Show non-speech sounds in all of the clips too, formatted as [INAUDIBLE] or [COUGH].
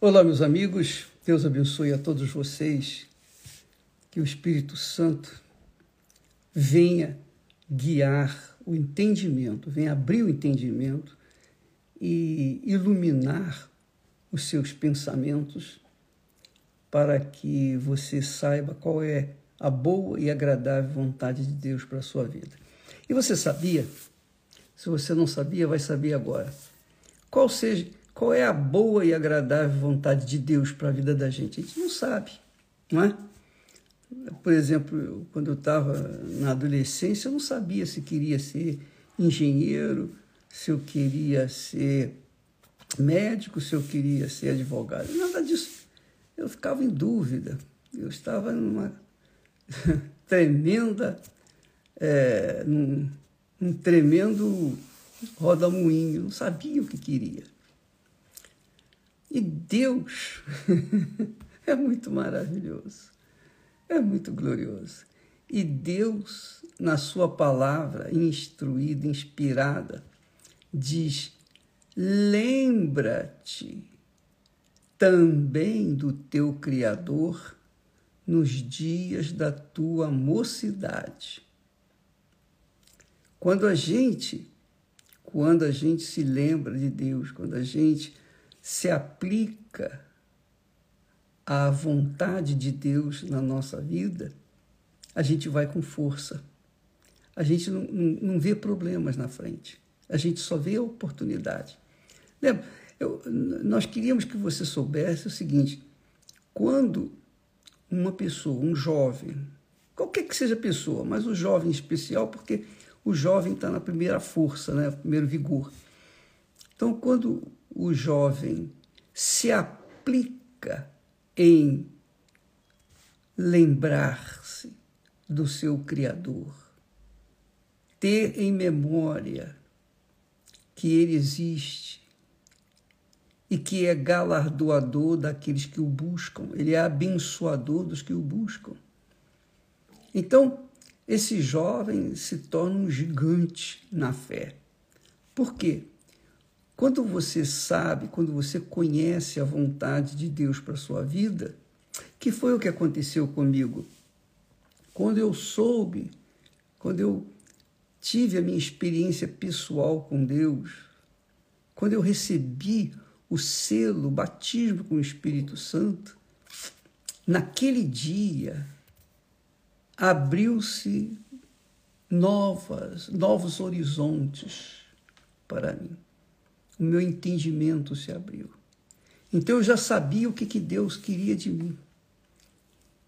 Olá, meus amigos, Deus abençoe a todos vocês, que o Espírito Santo venha guiar o entendimento, venha abrir o entendimento e iluminar os seus pensamentos para que você saiba qual é a boa e agradável vontade de Deus para a sua vida. E você sabia? Se você não sabia, vai saber agora. Qual seja qual é a boa e agradável vontade de Deus para a vida da gente? A gente não sabe, não é? Por exemplo, quando eu estava na adolescência, eu não sabia se queria ser engenheiro, se eu queria ser médico, se eu queria ser advogado. Nada disso. Eu ficava em dúvida. Eu estava numa [LAUGHS] tremenda, é, num, num tremendo roda-moinho. Não sabia o que queria. E Deus [LAUGHS] é muito maravilhoso, é muito glorioso. E Deus, na Sua palavra, instruída, inspirada, diz: lembra-te também do teu Criador nos dias da tua mocidade. Quando a gente, quando a gente se lembra de Deus, quando a gente se aplica à vontade de Deus na nossa vida, a gente vai com força. A gente não, não, não vê problemas na frente. A gente só vê oportunidade. Lembra? Eu, nós queríamos que você soubesse o seguinte: quando uma pessoa, um jovem, qualquer que seja a pessoa, mas o jovem em especial, porque o jovem está na primeira força, né, primeiro vigor. Então, quando o jovem se aplica em lembrar-se do seu Criador, ter em memória que ele existe e que é galardoador daqueles que o buscam, ele é abençoador dos que o buscam. Então, esse jovem se torna um gigante na fé. Por quê? Quando você sabe, quando você conhece a vontade de Deus para sua vida, que foi o que aconteceu comigo. Quando eu soube, quando eu tive a minha experiência pessoal com Deus, quando eu recebi o selo, o batismo com o Espírito Santo, naquele dia abriu-se novas, novos horizontes para mim o meu entendimento se abriu. Então eu já sabia o que, que Deus queria de mim.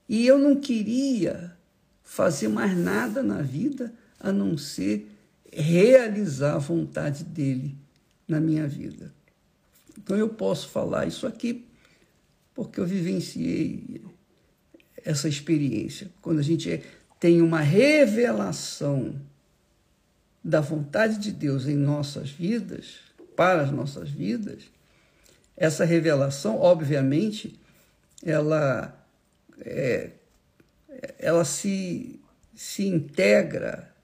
E eu não queria fazer mais nada na vida a não ser realizar a vontade dele na minha vida. Então eu posso falar isso aqui porque eu vivenciei essa experiência. Quando a gente tem uma revelação da vontade de Deus em nossas vidas, para as nossas vidas, essa revelação, obviamente, ela, é, ela se, se integra,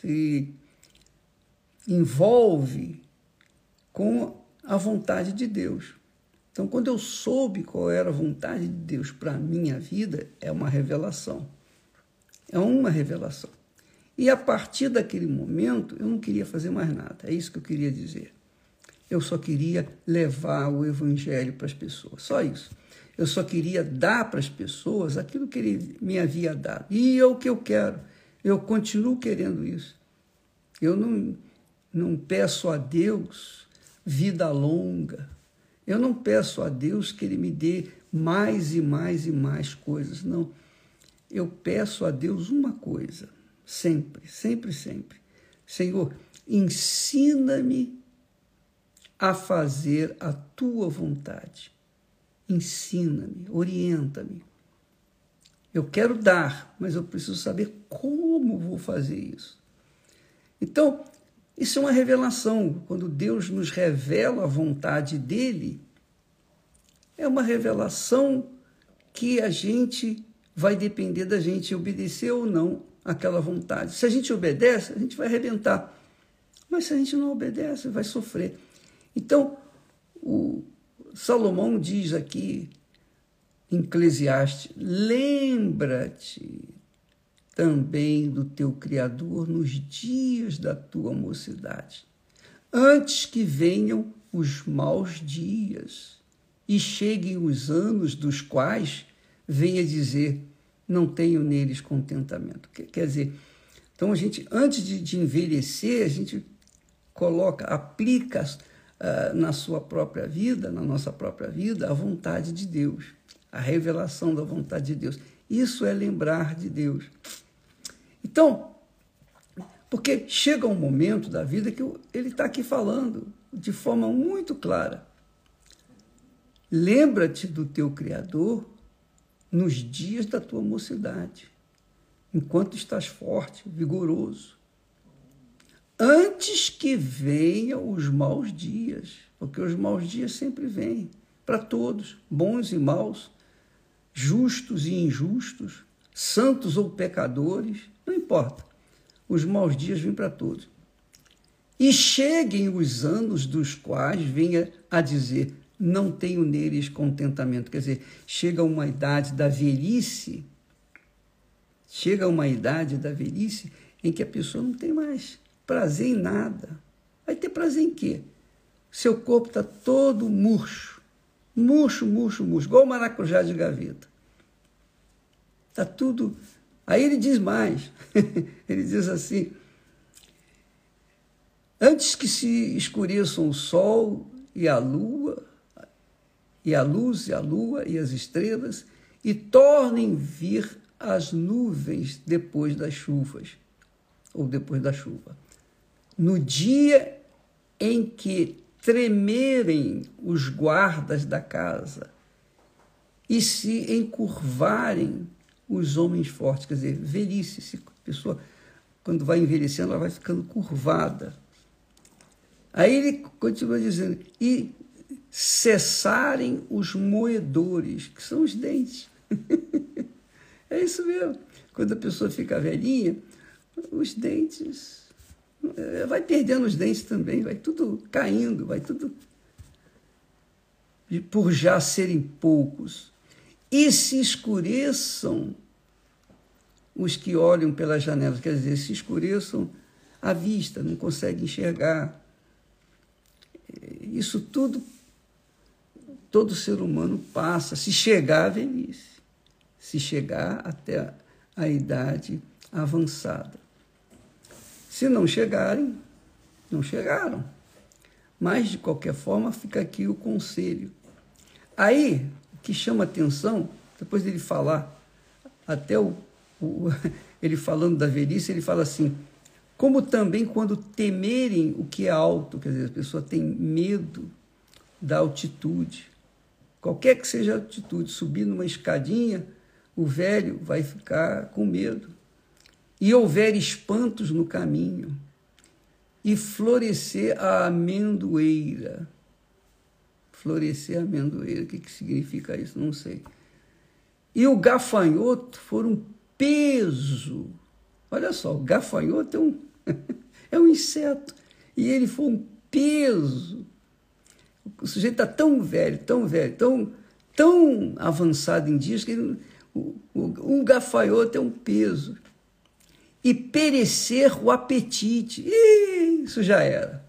se envolve com a vontade de Deus. Então, quando eu soube qual era a vontade de Deus para a minha vida, é uma revelação. É uma revelação. E a partir daquele momento, eu não queria fazer mais nada. É isso que eu queria dizer. Eu só queria levar o evangelho para as pessoas, só isso. Eu só queria dar para as pessoas aquilo que ele me havia dado. E é o que eu quero. Eu continuo querendo isso. Eu não, não peço a Deus vida longa. Eu não peço a Deus que Ele me dê mais e mais e mais coisas. Não. Eu peço a Deus uma coisa, sempre, sempre, sempre. Senhor, ensina-me a fazer a tua vontade. Ensina-me, orienta-me. Eu quero dar, mas eu preciso saber como vou fazer isso. Então, isso é uma revelação. Quando Deus nos revela a vontade dele, é uma revelação que a gente vai depender da gente obedecer ou não aquela vontade. Se a gente obedece, a gente vai arrebentar. Mas se a gente não obedece, vai sofrer. Então, o, Salomão diz aqui em Eclesiastes: lembra-te também do teu Criador nos dias da tua mocidade, antes que venham os maus dias e cheguem os anos dos quais venha dizer: não tenho neles contentamento. Quer dizer, então a gente, antes de, de envelhecer, a gente coloca, aplica uh, na sua própria vida, na nossa própria vida, a vontade de Deus, a revelação da vontade de Deus. Isso é lembrar de Deus. Então, porque chega um momento da vida que ele está aqui falando de forma muito clara. Lembra-te do teu Criador nos dias da tua mocidade, enquanto estás forte, vigoroso. Antes que venham os maus dias, porque os maus dias sempre vêm para todos, bons e maus, justos e injustos, santos ou pecadores, não importa. Os maus dias vêm para todos. E cheguem os anos dos quais venha a dizer: não tenho neles contentamento. Quer dizer, chega uma idade da velhice, chega uma idade da velhice em que a pessoa não tem mais prazer em nada. Vai ter prazer em quê? Seu corpo está todo murcho. Murcho, murcho, murcho, igual o maracujá de gaveta. Está tudo. Aí ele diz mais. [LAUGHS] ele diz assim: Antes que se escureçam o sol e a lua, e a luz e a lua e as estrelas, e tornem vir as nuvens depois das chuvas, ou depois da chuva. No dia em que tremerem os guardas da casa e se encurvarem os homens fortes, quer dizer, velhice, se a pessoa, quando vai envelhecendo, ela vai ficando curvada. Aí ele continua dizendo, e cessarem os moedores, que são os dentes. [LAUGHS] é isso mesmo. Quando a pessoa fica velhinha, os dentes. Eh, vai perdendo os dentes também, vai tudo caindo, vai tudo. Por já serem poucos. E se escureçam os que olham pelas janelas, quer dizer, se escureçam a vista, não conseguem enxergar. Isso tudo todo ser humano passa, se chegar à velhice, se chegar até a idade avançada. Se não chegarem, não chegaram. Mas, de qualquer forma, fica aqui o conselho. Aí, o que chama atenção, depois dele falar, até o, o, [LAUGHS] ele falando da velhice, ele fala assim: como também quando temerem o que é alto, quer dizer, a pessoa tem medo da altitude. Qualquer que seja a atitude, subir numa escadinha, o velho vai ficar com medo. E houver espantos no caminho, e florescer a amendoeira. Florescer a amendoeira, o que, que significa isso? Não sei. E o gafanhoto for um peso. Olha só, o gafanhoto é um, [LAUGHS] é um inseto. E ele foi um peso o sujeito está tão velho, tão velho, tão, tão avançado em dias que ele, o, o, um gafanhoto é um peso. E perecer o apetite. Ih, isso já era.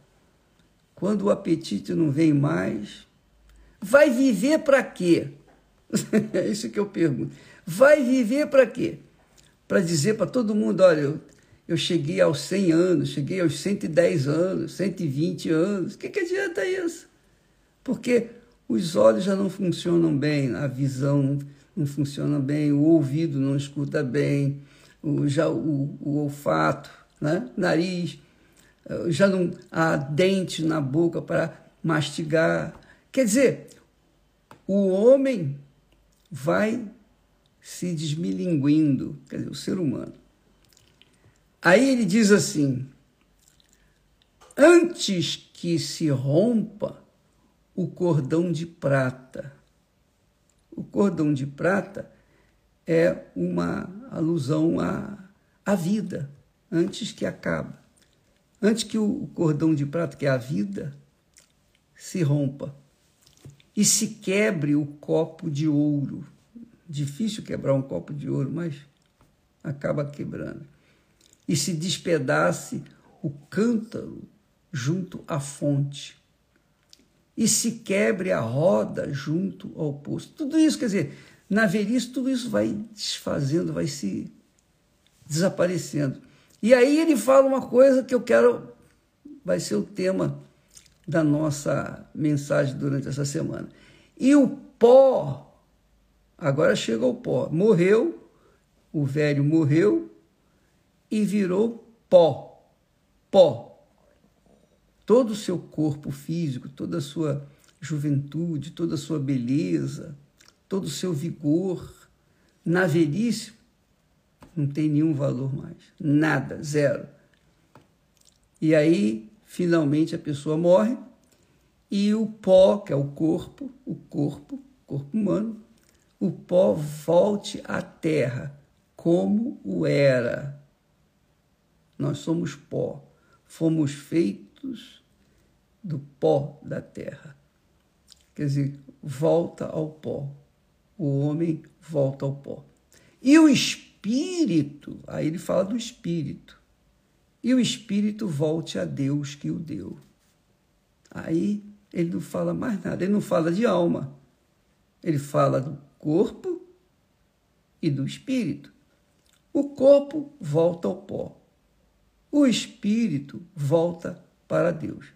Quando o apetite não vem mais, vai viver para quê? [LAUGHS] é isso que eu pergunto. Vai viver para quê? Para dizer para todo mundo: olha, eu, eu cheguei aos 100 anos, cheguei aos 110 anos, 120 anos. O que, que adianta isso? porque os olhos já não funcionam bem, a visão não funciona bem, o ouvido não escuta bem, o, já o, o olfato, né? nariz, eh, já não há dente na boca para mastigar. Quer dizer, o homem vai se desmilinguindo, quer dizer, o ser humano. Aí ele diz assim: antes que se rompa o cordão de prata. O cordão de prata é uma alusão à, à vida, antes que acabe. Antes que o cordão de prata, que é a vida, se rompa. e se quebre o copo de ouro. Difícil quebrar um copo de ouro, mas acaba quebrando. E se despedace o cântaro junto à fonte. E se quebre a roda junto ao poço. Tudo isso, quer dizer, na velhice, tudo isso vai desfazendo, vai se desaparecendo. E aí ele fala uma coisa que eu quero, vai ser o tema da nossa mensagem durante essa semana. E o pó, agora chega o pó, morreu, o velho morreu e virou pó. Pó. Todo o seu corpo físico, toda a sua juventude, toda a sua beleza, todo o seu vigor, na velhice, não tem nenhum valor mais. Nada, zero. E aí finalmente a pessoa morre e o pó, que é o corpo, o corpo, corpo humano, o pó volte à terra como o era. Nós somos pó, fomos feitos do pó da terra. Quer dizer, volta ao pó. O homem volta ao pó. E o espírito, aí ele fala do espírito e o espírito volte a Deus que o deu. Aí ele não fala mais nada, ele não fala de alma, ele fala do corpo e do espírito. O corpo volta ao pó, o espírito volta para Deus.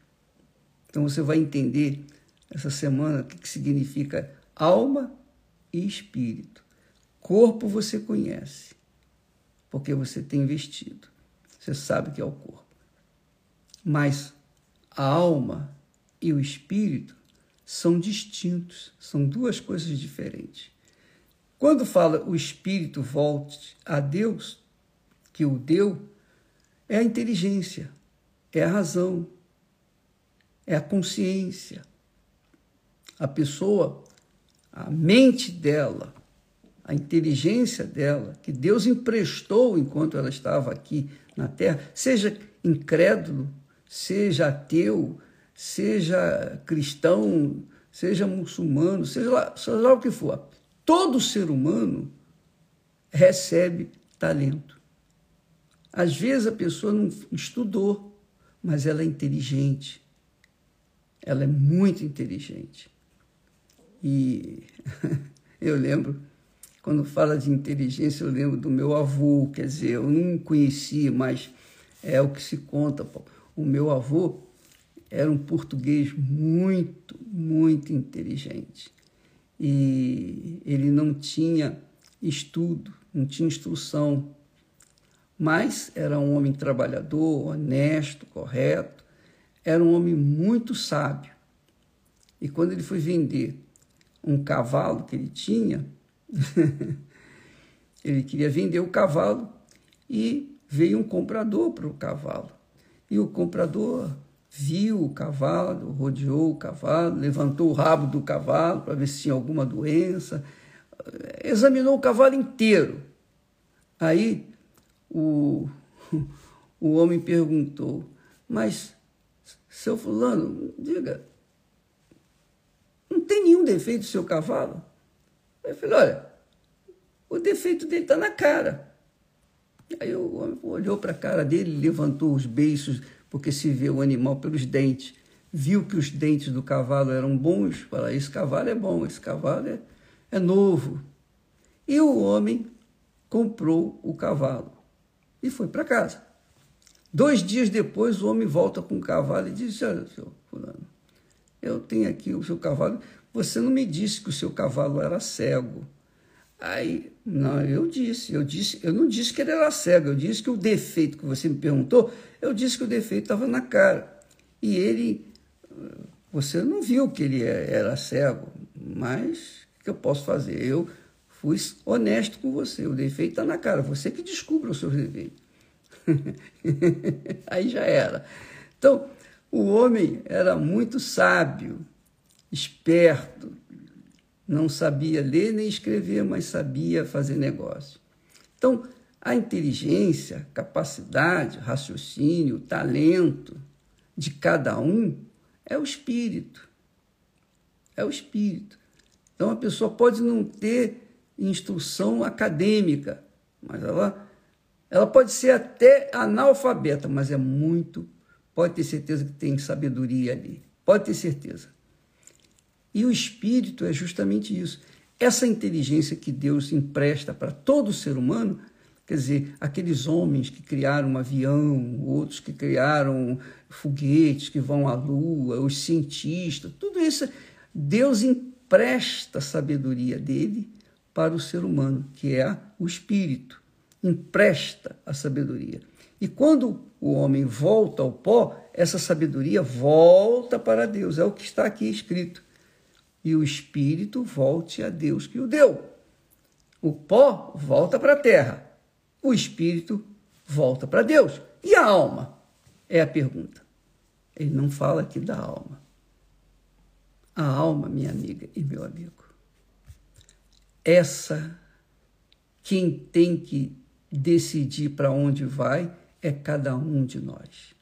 Então você vai entender essa semana o que significa alma e espírito. Corpo você conhece, porque você tem vestido. Você sabe que é o corpo. Mas a alma e o espírito são distintos, são duas coisas diferentes. Quando fala o espírito volte a Deus, que o deu, é a inteligência, é a razão, é a consciência. A pessoa, a mente dela, a inteligência dela, que Deus emprestou enquanto ela estava aqui na terra, seja incrédulo, seja ateu, seja cristão, seja muçulmano, seja lá, seja lá o que for. Todo ser humano recebe talento. Às vezes a pessoa não estudou, mas ela é inteligente. Ela é muito inteligente. E [LAUGHS] eu lembro quando fala de inteligência, eu lembro do meu avô, quer dizer, eu não conhecia, mas é o que se conta. O meu avô era um português muito, muito inteligente. E ele não tinha estudo, não tinha instrução, mas era um homem trabalhador, honesto, correto, era um homem muito sábio. E quando ele foi vender um cavalo que ele tinha, [LAUGHS] ele queria vender o cavalo e veio um comprador para o cavalo. E o comprador viu o cavalo, rodeou o cavalo, levantou o rabo do cavalo para ver se tinha alguma doença, examinou o cavalo inteiro. Aí o, [LAUGHS] o homem perguntou: Mas, seu Fulano, diga, tem nenhum defeito no seu cavalo? Eu falei, olha, o defeito dele está na cara. Aí o homem olhou para a cara dele, levantou os beiços, porque se vê o animal pelos dentes. Viu que os dentes do cavalo eram bons, falou, esse cavalo é bom, esse cavalo é, é novo. E o homem comprou o cavalo e foi para casa. Dois dias depois, o homem volta com o cavalo e diz: Olha, seu fulano, eu tenho aqui o seu cavalo. Você não me disse que o seu cavalo era cego. Aí, não, eu disse, eu disse, eu não disse que ele era cego, eu disse que o defeito que você me perguntou, eu disse que o defeito estava na cara. E ele, você não viu que ele é, era cego, mas o que eu posso fazer? Eu fui honesto com você, o defeito está na cara, você que descubra os seus defeitos. [LAUGHS] Aí já era. Então, o homem era muito sábio, esperto, não sabia ler nem escrever, mas sabia fazer negócio. Então, a inteligência, capacidade, raciocínio, talento de cada um é o espírito. é o Espírito. Então a pessoa pode não ter instrução acadêmica, mas ela, ela pode ser até analfabeta, mas é muito, pode ter certeza que tem sabedoria ali. Pode ter certeza. E o espírito é justamente isso. Essa inteligência que Deus empresta para todo ser humano, quer dizer, aqueles homens que criaram um avião, outros que criaram foguetes que vão à lua, os cientistas, tudo isso, Deus empresta a sabedoria dele para o ser humano, que é o espírito. Empresta a sabedoria. E quando o homem volta ao pó, essa sabedoria volta para Deus. É o que está aqui escrito e o espírito volte a Deus que o deu. O pó volta para a terra, o espírito volta para Deus. E a alma? É a pergunta. Ele não fala aqui da alma. A alma, minha amiga e meu amigo, essa quem tem que decidir para onde vai é cada um de nós.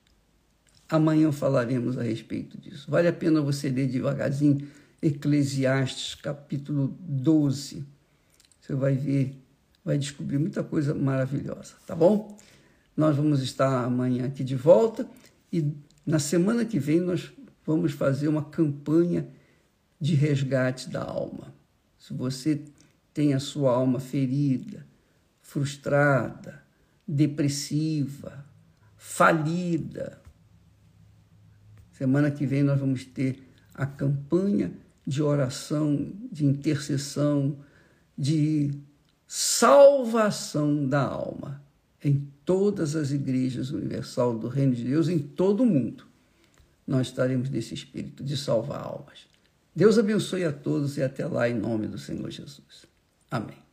Amanhã falaremos a respeito disso. Vale a pena você ler devagarzinho Eclesiastes, capítulo 12. Você vai ver, vai descobrir muita coisa maravilhosa, tá bom? Nós vamos estar amanhã aqui de volta e na semana que vem nós vamos fazer uma campanha de resgate da alma. Se você tem a sua alma ferida, frustrada, depressiva, falida, semana que vem nós vamos ter a campanha de oração, de intercessão, de salvação da alma em todas as igrejas universal do Reino de Deus, em todo o mundo. Nós estaremos nesse espírito de salvar almas. Deus abençoe a todos e até lá em nome do Senhor Jesus. Amém.